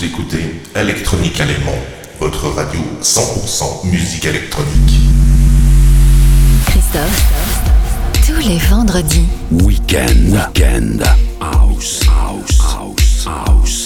Vous écoutez Electronique Allemand, votre radio 100% musique électronique. Christophe, tous les vendredis. Weekend, weekend, house, house, house, house.